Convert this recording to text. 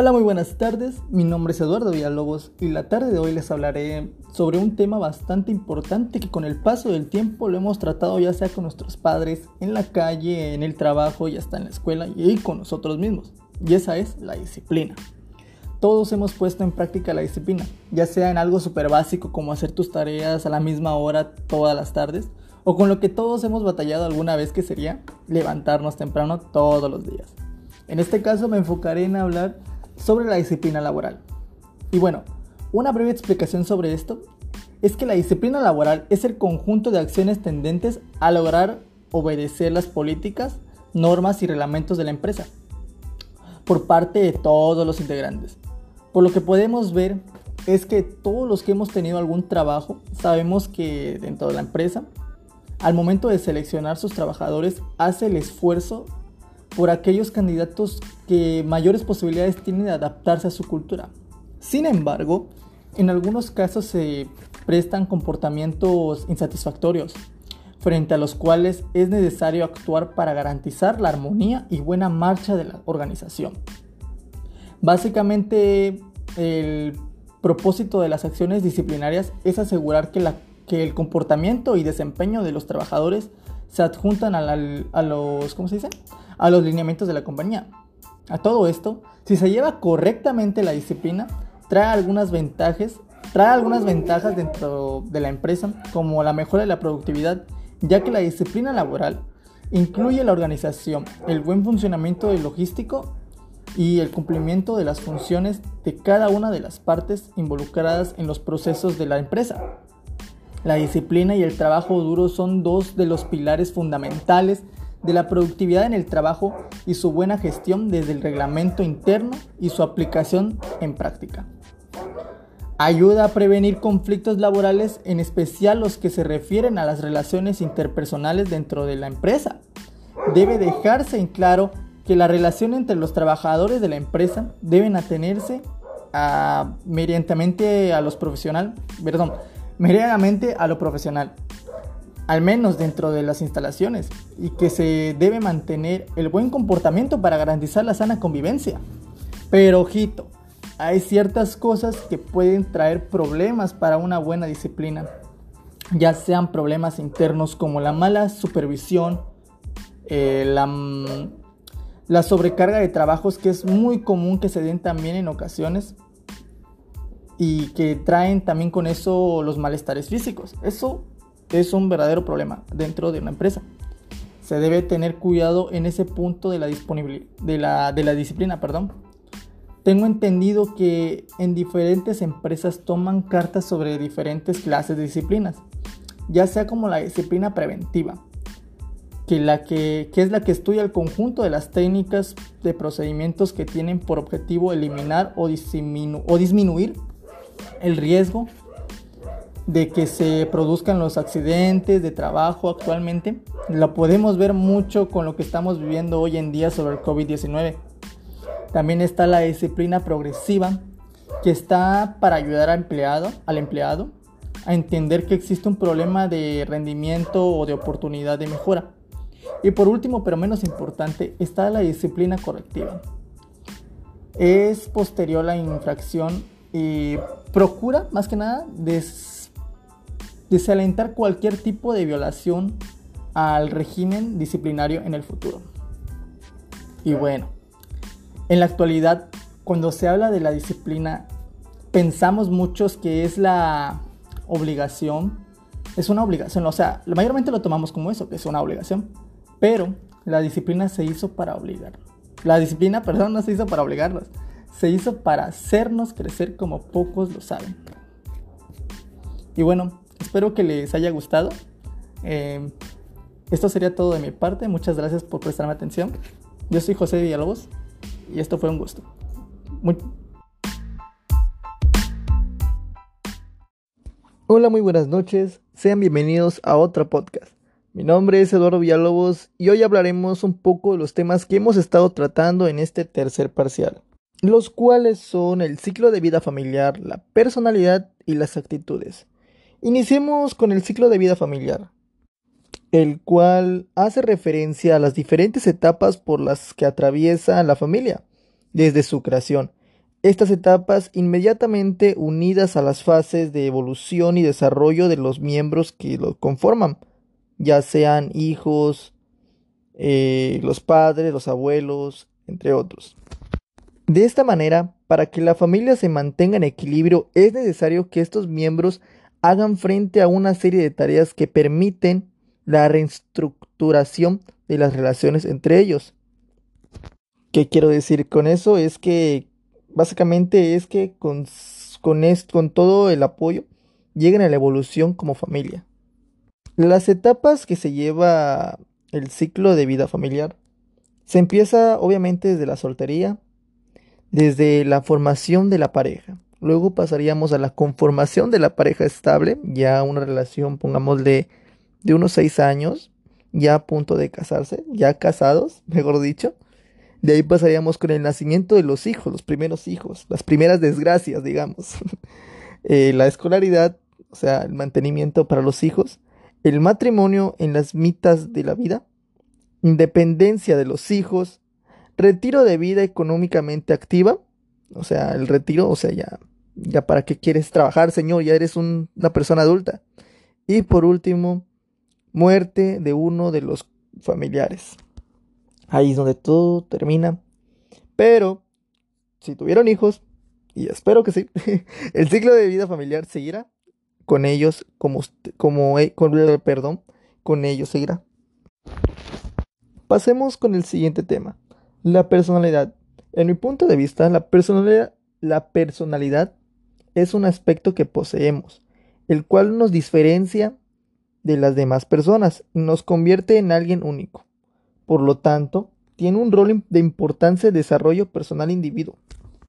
Hola, muy buenas tardes. Mi nombre es Eduardo Villalobos y la tarde de hoy les hablaré sobre un tema bastante importante que con el paso del tiempo lo hemos tratado ya sea con nuestros padres, en la calle, en el trabajo, ya está en la escuela y con nosotros mismos. Y esa es la disciplina. Todos hemos puesto en práctica la disciplina, ya sea en algo súper básico como hacer tus tareas a la misma hora todas las tardes, o con lo que todos hemos batallado alguna vez que sería levantarnos temprano todos los días. En este caso me enfocaré en hablar sobre la disciplina laboral. Y bueno, una breve explicación sobre esto es que la disciplina laboral es el conjunto de acciones tendentes a lograr obedecer las políticas, normas y reglamentos de la empresa por parte de todos los integrantes. Por lo que podemos ver es que todos los que hemos tenido algún trabajo sabemos que dentro de la empresa, al momento de seleccionar sus trabajadores, hace el esfuerzo por aquellos candidatos que mayores posibilidades tienen de adaptarse a su cultura. Sin embargo, en algunos casos se prestan comportamientos insatisfactorios, frente a los cuales es necesario actuar para garantizar la armonía y buena marcha de la organización. Básicamente, el propósito de las acciones disciplinarias es asegurar que, que el comportamiento y desempeño de los trabajadores se adjuntan a, los, ¿cómo se dice? a los lineamientos de la compañía. A todo esto, si se lleva correctamente la disciplina, trae algunas ventajas, trae algunas ventajas dentro de la empresa, como la mejora de la productividad, ya que la disciplina laboral incluye la organización, el buen funcionamiento del logístico y el cumplimiento de las funciones de cada una de las partes involucradas en los procesos de la empresa. La disciplina y el trabajo duro son dos de los pilares fundamentales de la productividad en el trabajo y su buena gestión desde el reglamento interno y su aplicación en práctica. Ayuda a prevenir conflictos laborales, en especial los que se refieren a las relaciones interpersonales dentro de la empresa. Debe dejarse en claro que la relación entre los trabajadores de la empresa deben atenerse a, a los profesional, perdón, medianamente a lo profesional, al menos dentro de las instalaciones, y que se debe mantener el buen comportamiento para garantizar la sana convivencia. Pero ojito, hay ciertas cosas que pueden traer problemas para una buena disciplina, ya sean problemas internos como la mala supervisión, eh, la, la sobrecarga de trabajos que es muy común que se den también en ocasiones, y que traen también con eso los malestares físicos. Eso es un verdadero problema dentro de una empresa. Se debe tener cuidado en ese punto de la de la, de la disciplina, perdón. Tengo entendido que en diferentes empresas toman cartas sobre diferentes clases de disciplinas, ya sea como la disciplina preventiva, que, la que, que es la que estudia el conjunto de las técnicas de procedimientos que tienen por objetivo eliminar o, o disminuir el riesgo de que se produzcan los accidentes de trabajo actualmente. Lo podemos ver mucho con lo que estamos viviendo hoy en día sobre el COVID-19. También está la disciplina progresiva que está para ayudar al empleado, al empleado a entender que existe un problema de rendimiento o de oportunidad de mejora. Y por último, pero menos importante, está la disciplina correctiva. Es posterior a la infracción y procura más que nada desalentar cualquier tipo de violación al régimen disciplinario en el futuro. Y bueno, en la actualidad, cuando se habla de la disciplina, pensamos muchos que es la obligación, es una obligación, o sea, mayormente lo tomamos como eso, que es una obligación, pero la disciplina se hizo para obligar. La disciplina, perdón, no se hizo para obligarlos, se hizo para hacernos crecer como pocos lo saben. Y bueno, espero que les haya gustado. Eh, esto sería todo de mi parte. Muchas gracias por prestarme atención. Yo soy José Villalobos y esto fue un gusto. Hola, muy buenas noches. Sean bienvenidos a otro podcast. Mi nombre es Eduardo Villalobos y hoy hablaremos un poco de los temas que hemos estado tratando en este tercer parcial los cuales son el ciclo de vida familiar, la personalidad y las actitudes. Iniciemos con el ciclo de vida familiar, el cual hace referencia a las diferentes etapas por las que atraviesa la familia, desde su creación, estas etapas inmediatamente unidas a las fases de evolución y desarrollo de los miembros que lo conforman, ya sean hijos, eh, los padres, los abuelos, entre otros. De esta manera, para que la familia se mantenga en equilibrio, es necesario que estos miembros hagan frente a una serie de tareas que permiten la reestructuración de las relaciones entre ellos. ¿Qué quiero decir con eso? Es que básicamente es que con, con, con todo el apoyo lleguen a la evolución como familia. Las etapas que se lleva el ciclo de vida familiar se empieza obviamente desde la soltería, desde la formación de la pareja. Luego pasaríamos a la conformación de la pareja estable, ya una relación, pongámosle, de unos seis años, ya a punto de casarse, ya casados, mejor dicho. De ahí pasaríamos con el nacimiento de los hijos, los primeros hijos, las primeras desgracias, digamos. Eh, la escolaridad, o sea, el mantenimiento para los hijos, el matrimonio en las mitas de la vida, independencia de los hijos, retiro de vida económicamente activa, o sea, el retiro, o sea, ya, ya para qué quieres trabajar, señor, ya eres una persona adulta. Y por último, muerte de uno de los familiares. Ahí es donde todo termina. Pero, si tuvieron hijos, y espero que sí, el ciclo de vida familiar seguirá con ellos como, como e, perdón, con ellos seguirá. Pasemos con el siguiente tema, la personalidad. En mi punto de vista, la personalidad, es un aspecto que poseemos, el cual nos diferencia de las demás personas y nos convierte en alguien único. Por lo tanto, tiene un rol de importancia de desarrollo personal individuo.